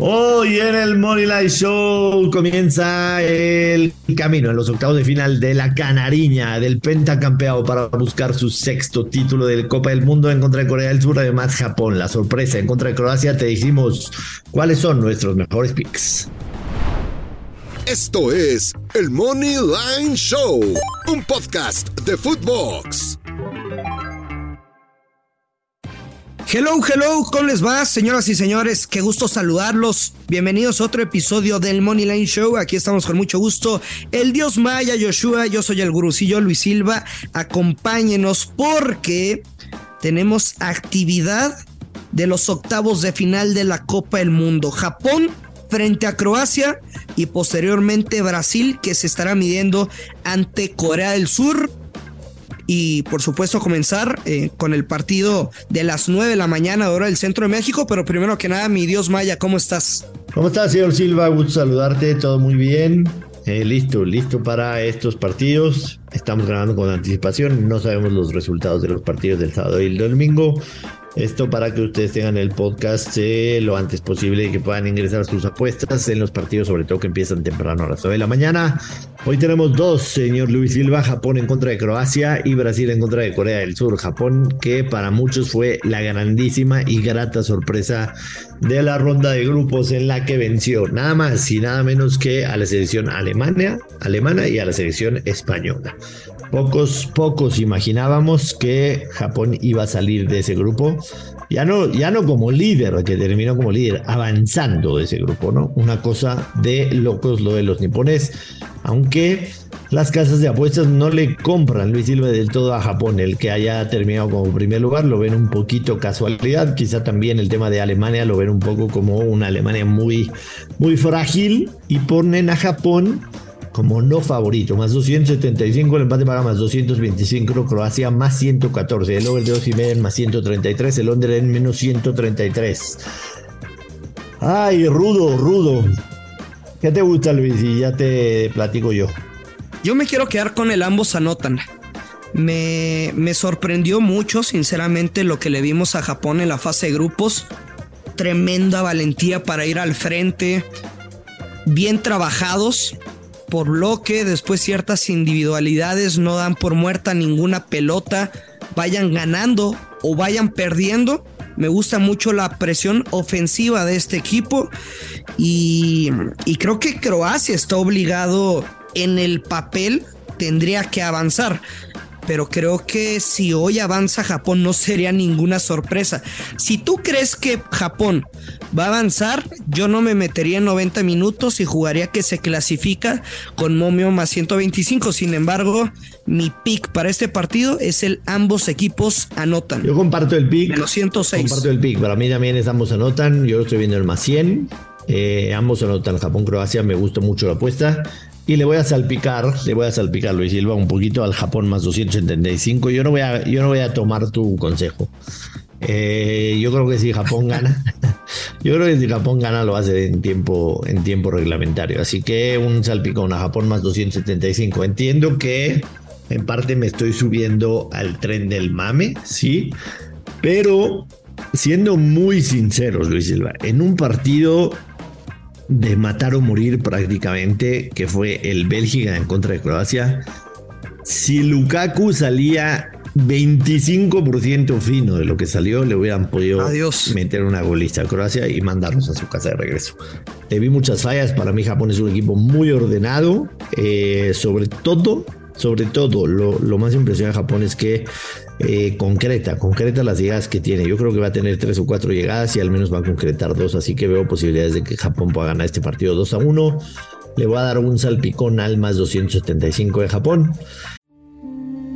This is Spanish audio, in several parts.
Hoy en el Money Line Show comienza el camino en los octavos de final de la Canariña del pentacampeado para buscar su sexto título de Copa del Mundo en contra de Corea del Sur, además Japón, la sorpresa en contra de Croacia. Te dijimos cuáles son nuestros mejores picks. Esto es el Money Line Show, un podcast de Footbox. Hello, hello, ¿cómo les va, señoras y señores? Qué gusto saludarlos. Bienvenidos a otro episodio del Money Line Show. Aquí estamos con mucho gusto. El Dios Maya, Joshua, yo soy el gurucillo Luis Silva. Acompáñenos porque tenemos actividad de los octavos de final de la Copa del Mundo. Japón frente a Croacia y posteriormente Brasil que se estará midiendo ante Corea del Sur y por supuesto comenzar eh, con el partido de las 9 de la mañana hora del centro de México, pero primero que nada, mi Dios Maya, ¿cómo estás? ¿Cómo estás, señor Silva? Gusto saludarte, todo muy bien. Eh, listo, listo para estos partidos. Estamos grabando con anticipación, no sabemos los resultados de los partidos del sábado y el domingo. Esto para que ustedes tengan el podcast eh, lo antes posible y que puedan ingresar sus apuestas en los partidos, sobre todo que empiezan temprano a las 9 de la mañana. Hoy tenemos dos, señor Luis Silva, Japón en contra de Croacia y Brasil en contra de Corea del Sur. Japón que para muchos fue la grandísima y grata sorpresa de la ronda de grupos en la que venció nada más y nada menos que a la selección alemana, alemana y a la selección española. Pocos, pocos imaginábamos que Japón iba a salir de ese grupo. Ya no, ya no como líder, que terminó como líder, avanzando de ese grupo, ¿no? Una cosa de locos lo de los nipones. Aunque las casas de apuestas no le compran Luis Silva del todo a Japón. El que haya terminado como primer lugar lo ven un poquito casualidad. Quizá también el tema de Alemania lo ven un poco como una Alemania muy, muy frágil. Y ponen a Japón como no favorito, más 275, el empate paga más 225, Croacia más 114, el over de 2 y medio más 133, el under en menos 133. Ay, rudo, rudo. ¿Qué te gusta, Luis? Y ya te platico yo. Yo me quiero quedar con el ambos anotan. Me, me sorprendió mucho, sinceramente, lo que le vimos a Japón en la fase de grupos. Tremenda valentía para ir al frente. Bien trabajados por bloque, después ciertas individualidades no dan por muerta ninguna pelota, vayan ganando o vayan perdiendo. Me gusta mucho la presión ofensiva de este equipo y, y creo que Croacia está obligado en el papel, tendría que avanzar pero creo que si hoy avanza Japón no sería ninguna sorpresa. Si tú crees que Japón va a avanzar, yo no me metería en 90 minutos y jugaría que se clasifica con momio más 125. Sin embargo, mi pick para este partido es el ambos equipos anotan. Yo comparto el pick. Menos 106. Comparto el pick. Para mí también es ambos anotan. Yo estoy viendo el más 100. Eh, ambos anotan Japón-Croacia. Me gusta mucho la apuesta. Y le voy a salpicar, le voy a salpicar Luis Silva un poquito al Japón más 275. Yo no voy a, yo no voy a tomar tu consejo. Eh, yo creo que si Japón gana, yo creo que si Japón gana lo hace en tiempo, en tiempo reglamentario. Así que un salpicón a Japón más 275. Entiendo que en parte me estoy subiendo al tren del mame, sí, pero siendo muy sinceros, Luis Silva, en un partido de matar o morir prácticamente, que fue el Bélgica en contra de Croacia. Si Lukaku salía 25% fino de lo que salió, le hubieran podido Adiós. meter una golista a Croacia y mandarnos a su casa de regreso. Le vi muchas fallas. Para mí, Japón es un equipo muy ordenado. Eh, sobre todo, sobre todo, lo, lo más impresionante de Japón es que eh, concreta, concreta las llegadas que tiene. Yo creo que va a tener tres o cuatro llegadas y al menos va a concretar dos, así que veo posibilidades de que Japón pueda ganar este partido 2 a 1. Le voy a dar un salpicón al más 275 de Japón.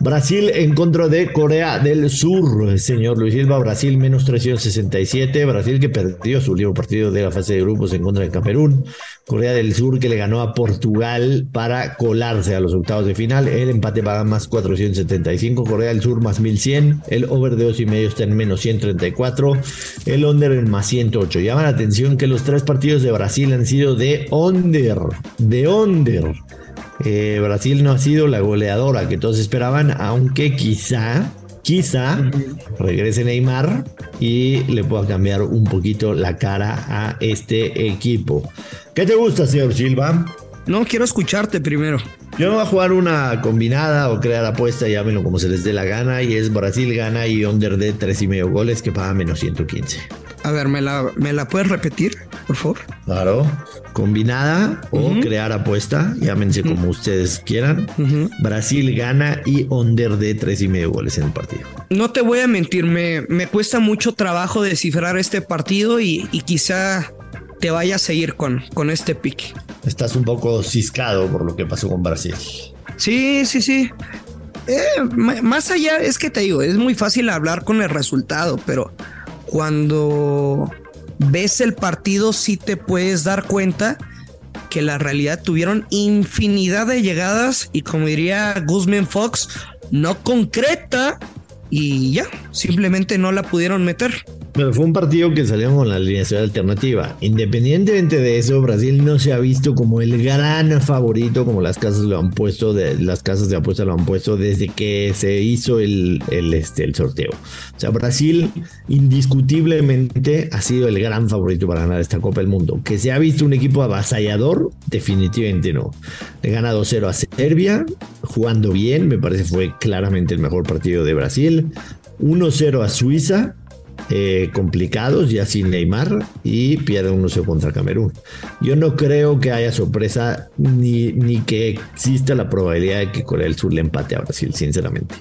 Brasil en contra de Corea del Sur, señor Luis Silva. Brasil menos 367. Brasil que perdió su último partido de la fase de grupos en contra de Camerún. Corea del Sur que le ganó a Portugal para colarse a los octavos de final. El empate paga más 475. Corea del Sur más 1100. El over de 2 y medio está en menos 134. El under en más 108. Llama la atención que los tres partidos de Brasil han sido de under. De under. Eh, Brasil no ha sido la goleadora que todos esperaban, aunque quizá, quizá regrese Neymar y le pueda cambiar un poquito la cara a este equipo. ¿Qué te gusta, señor Silva? No, quiero escucharte primero. Yo no voy a jugar una combinada o crear apuesta, llámenlo como se les dé la gana, y es Brasil gana y under de tres y medio goles que paga menos 115. A ver, ¿me la, ¿me la puedes repetir, por favor? Claro. Combinada o crear apuesta, llámense como ustedes quieran. Brasil gana y under de tres y medio goles en el partido. No te voy a mentir, me, me cuesta mucho trabajo descifrar este partido y, y quizá te vaya a seguir con, con este pick. Estás un poco ciscado por lo que pasó con Brasil. Sí, sí, sí. Eh, más allá, es que te digo, es muy fácil hablar con el resultado, pero cuando ves el partido sí te puedes dar cuenta que la realidad tuvieron infinidad de llegadas y como diría Guzmán Fox, no concreta y ya, simplemente no la pudieron meter. Pero fue un partido que salió con la alineación alternativa. Independientemente de eso, Brasil no se ha visto como el gran favorito, como las casas lo han puesto, las casas de apuesta lo han puesto desde que se hizo el, el, este, el sorteo. O sea, Brasil indiscutiblemente ha sido el gran favorito para ganar esta Copa del Mundo. Que se ha visto un equipo avasallador, definitivamente no. Le gana 2-0 a Serbia, jugando bien, me parece fue claramente el mejor partido de Brasil. 1-0 a Suiza, eh, complicados, ya sin Neymar, y pierde 1-0 contra Camerún. Yo no creo que haya sorpresa ni, ni que exista la probabilidad de que Corea del Sur le empate a Brasil, sinceramente.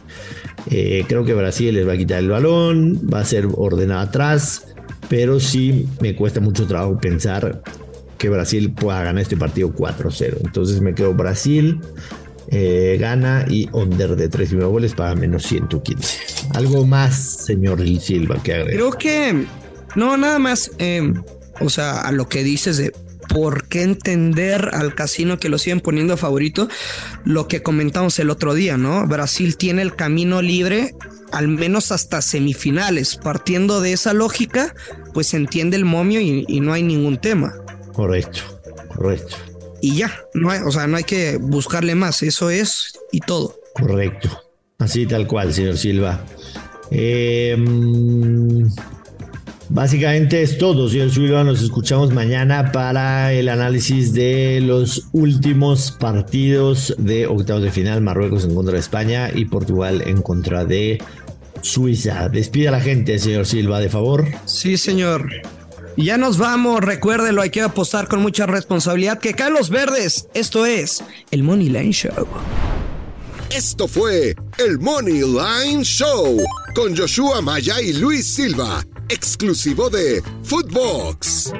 Eh, creo que Brasil les va a quitar el balón, va a ser ordenado atrás, pero sí me cuesta mucho trabajo pensar que Brasil pueda ganar este partido 4-0. Entonces me quedo Brasil. Eh, gana y under de 3 y goles para menos 115. Algo más, señor Silva, que agregar. Creo que no, nada más. eh, o sea, a lo que dices de por qué entender al casino que lo siguen poniendo favorito, lo que comentamos el otro día, ¿no? Brasil tiene el camino libre al menos hasta semifinales. Partiendo de esa lógica, pues se entiende el momio y, y no hay ningún tema. Correcto, correcto, Y ya, no hay, o sea, no hay que buscarle más. Eso es y todo. correcto. Así tal cual, señor Silva. Eh, mm, básicamente es todo, señor Silva. Nos escuchamos mañana para el análisis de los últimos partidos de octavos de final. Marruecos en contra de España y Portugal en contra de Suiza. Despida a la gente, señor Silva, de favor. Sí, señor. Ya nos vamos, recuérdenlo, hay que apostar con mucha responsabilidad. Que caen los verdes. Esto es el Money Line Show. Esto fue el Money Line Show con Joshua Maya y Luis Silva, exclusivo de Footbox.